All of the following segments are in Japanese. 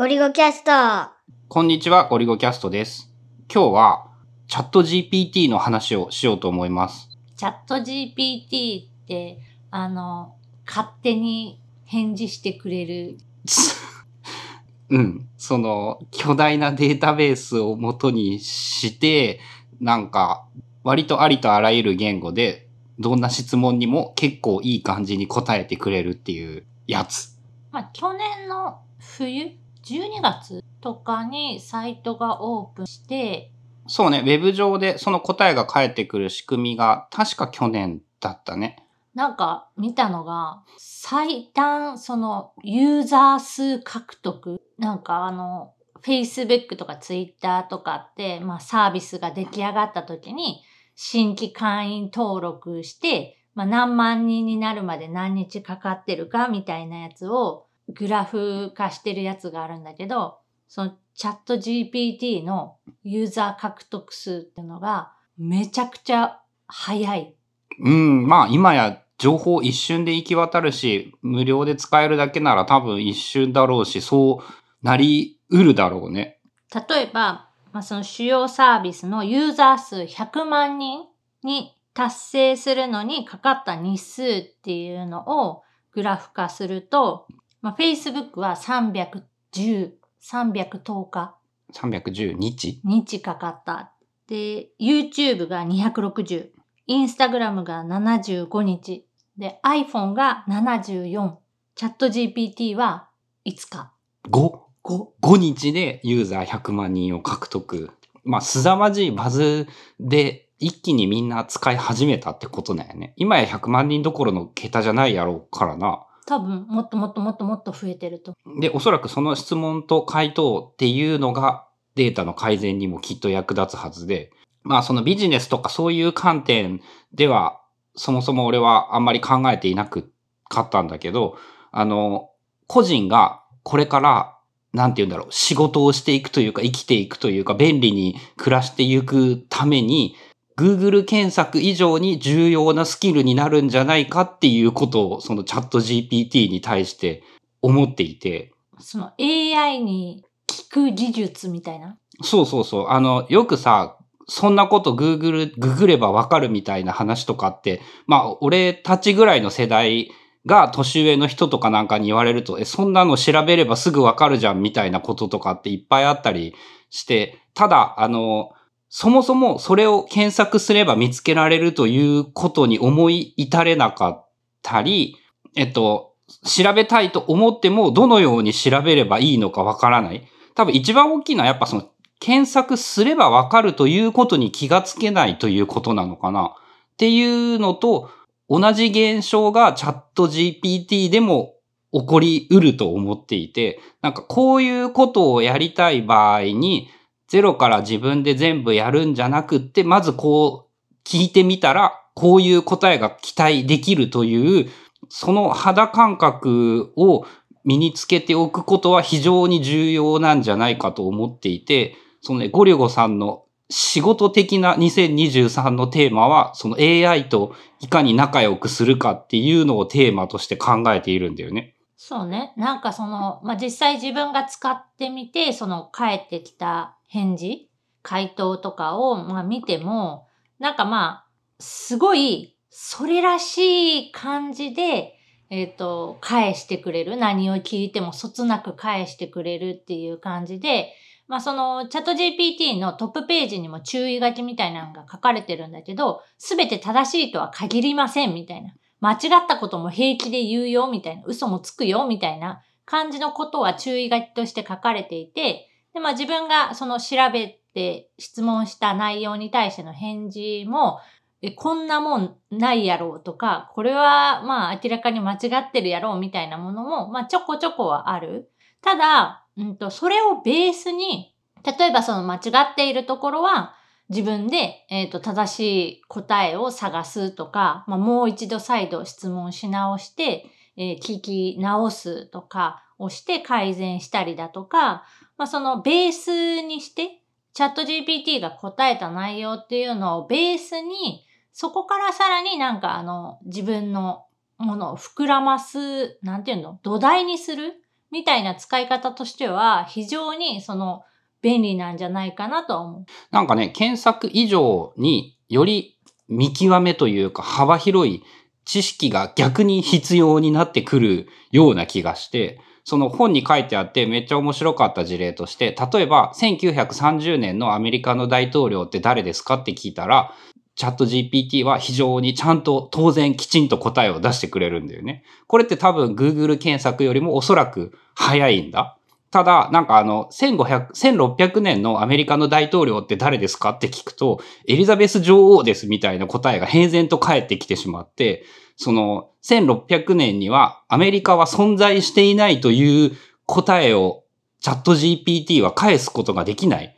ゴリゴキャスト。こんにちは、ゴリゴキャストです。今日は、チャット GPT の話をしようと思います。チャット GPT って、あの、勝手に返事してくれる。うん。その、巨大なデータベースを元にして、なんか、割とありとあらゆる言語で、どんな質問にも結構いい感じに答えてくれるっていうやつ。まあ、去年の冬 ?12 月とかにサイトがオープンして、そうね、ウェブ上でその答えが返ってくる仕組みが、確か去年だったね。なんか見たのが、最短そのユーザー数獲得。なんかあの、Facebook とか Twitter とかって、まあサービスが出来上がった時に、新規会員登録して、まあ何万人になるまで何日かかってるかみたいなやつをグラフ化してるやつがあるんだけど、そのチャット GPT のユーザー獲得数っていうのがめちゃくちゃ早い。うん、まあ今や情報一瞬で行き渡るし、無料で使えるだけなら多分一瞬だろうし、そうなりうるだろうね。例えば、まあ、その主要サービスのユーザー数100万人に達成するのにかかった日数っていうのをグラフ化すると、まあ、Facebook は310、310日、310日？日かかった。で、YouTube が260、Instagram が75日、で、iPhone が74、チャット GPT は5日。?5?5 5。日でユーザー100万人を獲得。まあ、凄まじいバズで一気にみんな使い始めたってことだよね。今や100万人どころの桁じゃないやろうからな。多分、もっともっともっともっと増えてると。で、おそらくその質問と回答っていうのがデータの改善にもきっと役立つはずで、まあそのビジネスとかそういう観点では、そもそも俺はあんまり考えていなくかったんだけど、あの、個人がこれから、なんて言うんだろう、仕事をしていくというか生きていくというか便利に暮らしていくために、Google 検索以上に重要なスキルになるんじゃないかっていうことをそのチャット GPT に対して思っていて、その AI に聞く技術みたいな？そうそうそう。あの、よくさ、そんなこと Google、ググればわかるみたいな話とかって、まあ、俺たちぐらいの世代が年上の人とかなんかに言われると、え、そんなの調べればすぐわかるじゃんみたいなこととかっていっぱいあったりして、ただ、あの、そもそもそれを検索すれば見つけられるということに思い至れなかったり、えっと、調べたいと思ってもどのように調べればいいのかわからない。多分一番大きいのはやっぱその検索すればわかるということに気がつけないということなのかなっていうのと同じ現象がチャット GPT でも起こりうると思っていて、なんかこういうことをやりたい場合にゼロから自分で全部やるんじゃなくって、まずこう聞いてみたらこういう答えが期待できるというその肌感覚を身につけておくことは非常に重要なんじゃないかと思っていて、そのね、ゴリゴさんの仕事的な2023のテーマは、その AI といかに仲良くするかっていうのをテーマとして考えているんだよね。そうね。なんかその、まあ、実際自分が使ってみて、その返ってきた返事、回答とかを、まあ、見ても、なんかまあ、すごい、それらしい感じで、えっ、と、返してくれる。何を聞いてもそつなく返してくれるっていう感じで、まあそのチャット GPT のトップページにも注意書きみたいなのが書かれてるんだけど、すべて正しいとは限りませんみたいな。間違ったことも平気で言うよみたいな。嘘もつくよみたいな感じのことは注意書きとして書かれていて、で、まあ自分がその調べて質問した内容に対しての返事も、え、こんなもんないやろうとか、これはまあ明らかに間違ってるやろうみたいなものも、まあちょこちょこはある。ただ、うんと、それをベースに、例えばその間違っているところは、自分で、えっ、と、正しい答えを探すとか、まあ、もう一度再度質問し直して、えー聞き直すとかをして改善したりだとか、まあ、そのベースにして、チャット GPT が答えた内容っていうのをベースに、そこからさらになんかあの、自分のものを膨らます、なんていうの土台にするみたいな使い方としては、非常にその便利なんじゃないかなとは思う。なんかね、検索以上により見極めというか幅広い知識が逆に必要になってくるような気がして、その本に書いてあってめっちゃ面白かった事例として、例えば1930年のアメリカの大統領って誰ですかって聞いたら、チャット GPT は非常にちゃんと当然きちんと答えを出してくれるんだよね。これって多分 Google 検索よりもおそらく早いんだ。ただ、なんかあの、1500、1600年のアメリカの大統領って誰ですかって聞くと、エリザベス女王ですみたいな答えが平然と返ってきてしまって、その、1600年にはアメリカは存在していないという答えをチャット GPT は返すことができない。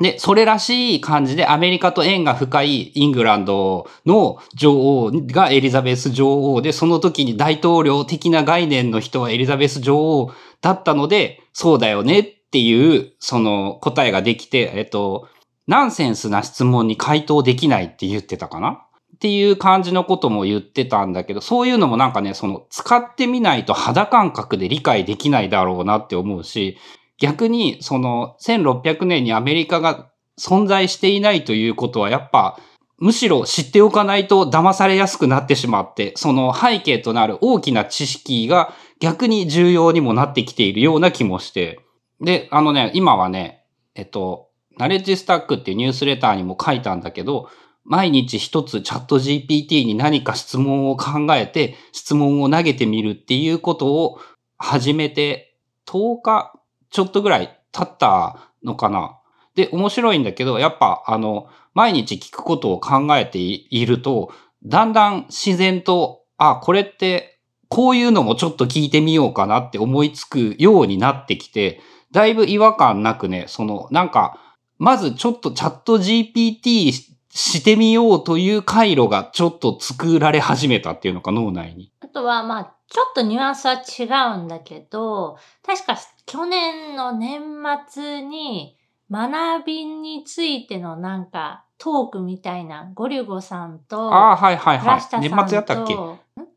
で、それらしい感じでアメリカと縁が深いイングランドの女王がエリザベス女王で、その時に大統領的な概念の人はエリザベス女王だったので、そうだよねっていう、その答えができて、えっと、ナンセンスな質問に回答できないって言ってたかな？っていう感じのことも言ってたんだけど、そういうのもなんかね、その使ってみないと肌感覚で理解できないだろうなって思うし、逆にその1600年にアメリカが存在していないということはやっぱむしろ知っておかないと騙されやすくなってしまって、その背景となる大きな知識が逆に重要にもなってきているような気もして。で、あのね、今はね、えっと、ナレッジスタックっていうニュースレターにも書いたんだけど、毎日一つチャット GPT に何か質問を考えて質問を投げてみるっていうことを始めて10日ちょっとぐらい経ったのかな。で、面白いんだけど、やっぱあの、毎日聞くことを考えていると、だんだん自然と、あ、これってこういうのもちょっと聞いてみようかなって思いつくようになってきて、だいぶ違和感なくね、その、なんか、まずちょっとチャット GPT してみようという回路がちょっと作られ始めたっていうのか、脳内に。あとは、まあ、ちょっとニュアンスは違うんだけど、確か去年の年末に学びについてのなんかトークみたいな、ゴリュゴさんと、ああ、はいはいはい。年末やったっけ？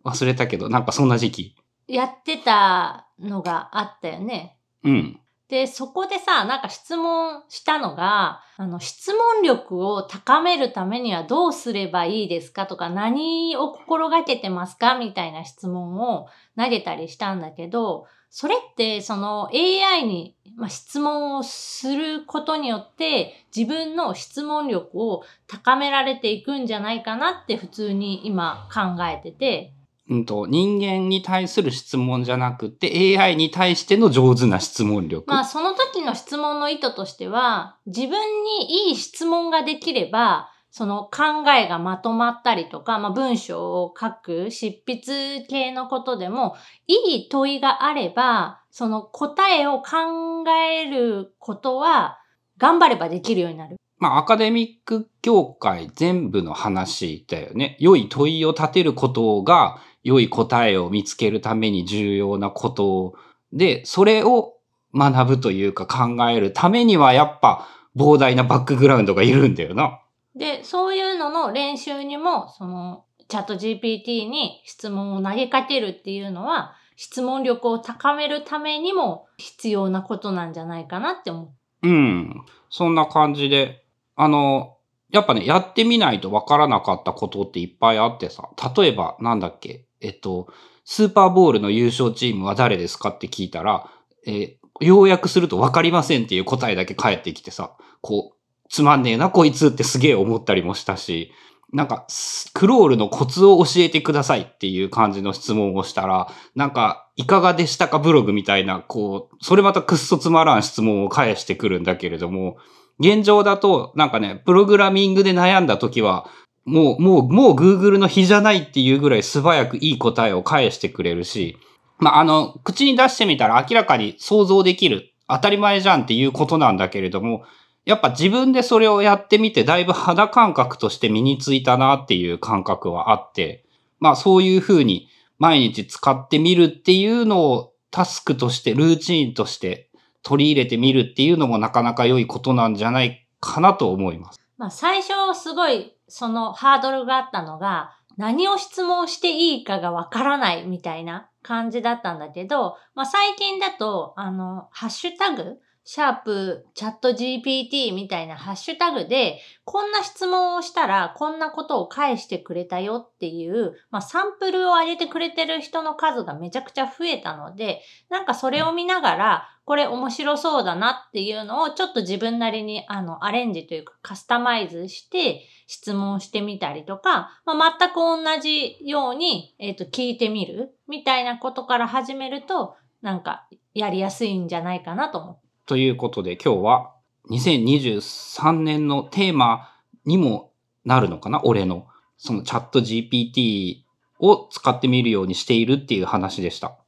忘れたけど、なんかそんな時期。やってたのがあったよね。うん。で、そこでさ、なんか質問したのが、あの、質問力を高めるためにはどうすればいいですかとか、何を心がけてますかみたいな質問を投げたりしたんだけど、それって、その AI に、ま、質問をすることによって、自分の質問力を高められていくんじゃないかなって普通に今考えてて、うんと、人間に対する質問じゃなくて、AI に対しての上手な質問力。まあその時の質問の意図としては、自分にいい質問ができれば、その考えがまとまったりとか、まあ文章を書く、執筆系のことでも、いい問いがあれば、その答えを考えることは、頑張ればできるようになる。まあ、アカデミック協会全部の話だよね。良い問いを立てることが、良い答えを見つけるために重要なことで、それを学ぶというか考えるためには、やっぱ膨大なバックグラウンドがいるんだよな。で、そういうのの練習にも、その、チャット GPT に質問を投げかけるっていうのは、質問力を高めるためにも必要なことなんじゃないかなって思う。うん。そんな感じで、あの、やっぱね、やってみないとわからなかったことっていっぱいあってさ、例えば、なんだっけ、えっと、スーパーボールの優勝チームは誰ですかって聞いたら、えー要約するとわかりませんっていう答えだけ返ってきてさ、こう、つまんねえなこいつってすげえ思ったりもしたし、なんか、クロールのコツを教えてくださいっていう感じの質問をしたら、なんか、いかがでしたかブログみたいな、こう、それまたくっそつまらん質問を返してくるんだけれども、現状だと、なんかね、プログラミングで悩んだ時は、もう、もう、もう Google の日じゃないっていうぐらい素早くいい答えを返してくれるし、まあ、あの、口に出してみたら明らかに想像できる、当たり前じゃんっていうことなんだけれども、やっぱ自分でそれをやってみて、だいぶ肌感覚として身についたなっていう感覚はあって、まあそういうふうに毎日使ってみるっていうのをタスクとして、ルーチンとして取り入れてみるっていうのもなかなか良いことなんじゃないかなと思います。まあ最初すごいそのハードルがあったのが、何を質問していいかがわからないみたいな感じだったんだけど、まあ、最近だと、あの、ハッシュタグシャープチャット GPT みたいなハッシュタグで、こんな質問をしたらこんなことを返してくれたよっていう、まあ、サンプルを上げてくれてる人の数がめちゃくちゃ増えたので、なんかそれを見ながら、これ面白そうだなっていうのをちょっと自分なりにあのアレンジというかカスタマイズして質問してみたりとか、まあ、全く同じように、えっ、ー、と聞いてみるみたいなことから始めると、なんかやりやすいんじゃないかなと思って。ということで今日は2023年のテーマにもなるのかな？俺の。そのチャット GPT を使ってみるようにしているっていう話でした。